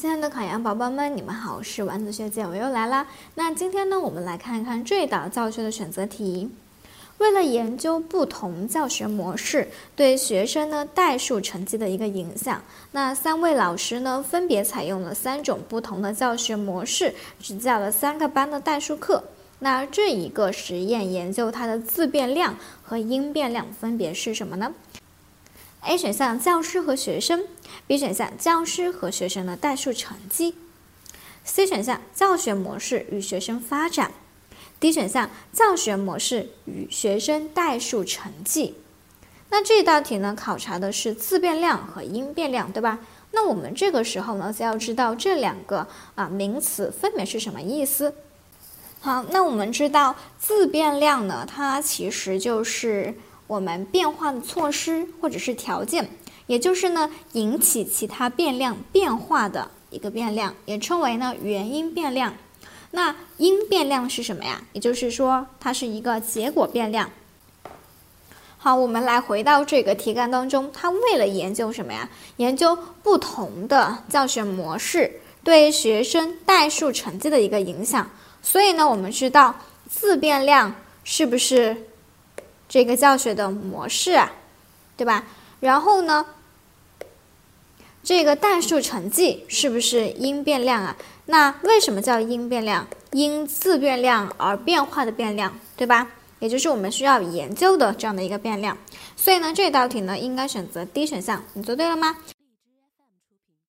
亲爱的考研宝宝们，你们好，我是丸子学姐，我又来啦。那今天呢，我们来看一看这道教学的选择题。为了研究不同教学模式对学生呢代数成绩的一个影响，那三位老师呢分别采用了三种不同的教学模式，只教了三个班的代数课。那这一个实验研究它的自变量和因变量分别是什么呢？A 选项教师和学生，B 选项教师和学生的代数成绩，C 选项教学模式与学生发展，D 选项教学模式与学生代数成绩。那这道题呢，考察的是自变量和因变量，对吧？那我们这个时候呢，就要知道这两个啊名词分别是什么意思。好，那我们知道自变量呢，它其实就是。我们变化的措施或者是条件，也就是呢引起其他变量变化的一个变量，也称为呢原因变量。那因变量是什么呀？也就是说它是一个结果变量。好，我们来回到这个题干当中，它为了研究什么呀？研究不同的教学模式对学生代数成绩的一个影响。所以呢，我们知道自变量是不是？这个教学的模式啊，对吧？然后呢，这个代数成绩是不是因变量啊？那为什么叫因变量？因自变量而变化的变量，对吧？也就是我们需要研究的这样的一个变量。所以呢，这道题呢应该选择 D 选项。你做对了吗？